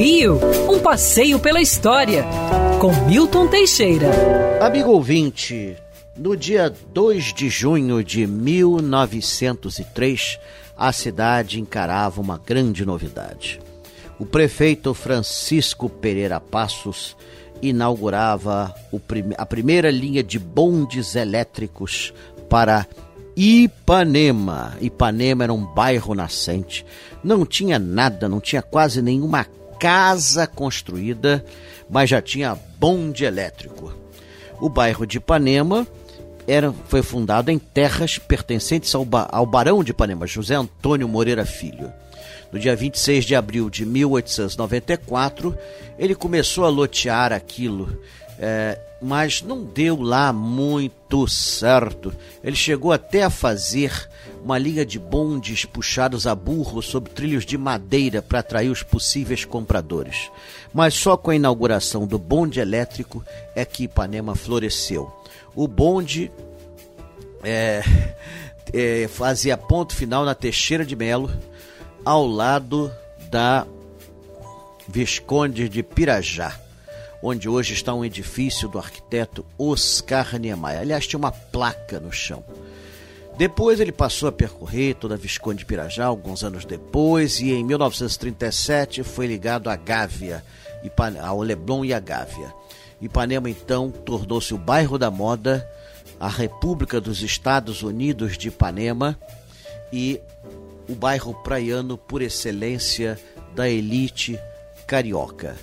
Rio, um passeio pela história, com Milton Teixeira. Amigo ouvinte, no dia 2 de junho de 1903, a cidade encarava uma grande novidade. O prefeito Francisco Pereira Passos inaugurava a primeira linha de bondes elétricos para Ipanema. Ipanema era um bairro nascente, não tinha nada, não tinha quase nenhuma casa construída, mas já tinha bonde elétrico. O bairro de Ipanema era, foi fundado em terras pertencentes ao, ao Barão de Ipanema, José Antônio Moreira Filho. No dia 26 de abril de 1894, ele começou a lotear aquilo é, mas não deu lá muito certo. Ele chegou até a fazer uma linha de bondes puxados a burro sobre trilhos de madeira para atrair os possíveis compradores. Mas só com a inauguração do bonde elétrico é que Ipanema floresceu. O bonde é, é, fazia ponto final na Teixeira de Melo, ao lado da Visconde de Pirajá onde hoje está um edifício do arquiteto Oscar Niemeyer. Aliás, tinha uma placa no chão. Depois ele passou a percorrer toda a Visconde de Pirajá, alguns anos depois, e em 1937 foi ligado à Gávea, ao Leblon e à Gávea. Ipanema então tornou-se o bairro da moda, a República dos Estados Unidos de Ipanema e o bairro praiano por excelência da elite carioca.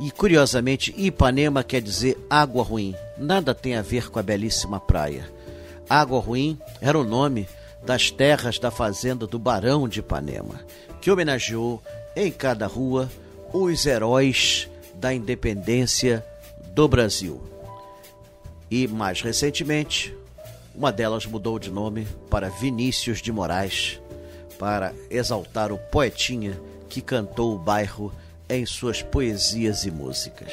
E curiosamente, Ipanema quer dizer água ruim. Nada tem a ver com a belíssima praia. Água Ruim era o nome das terras da fazenda do Barão de Ipanema, que homenageou em cada rua os heróis da independência do Brasil. E mais recentemente, uma delas mudou de nome para Vinícius de Moraes, para exaltar o poetinha que cantou o bairro em suas poesias e músicas.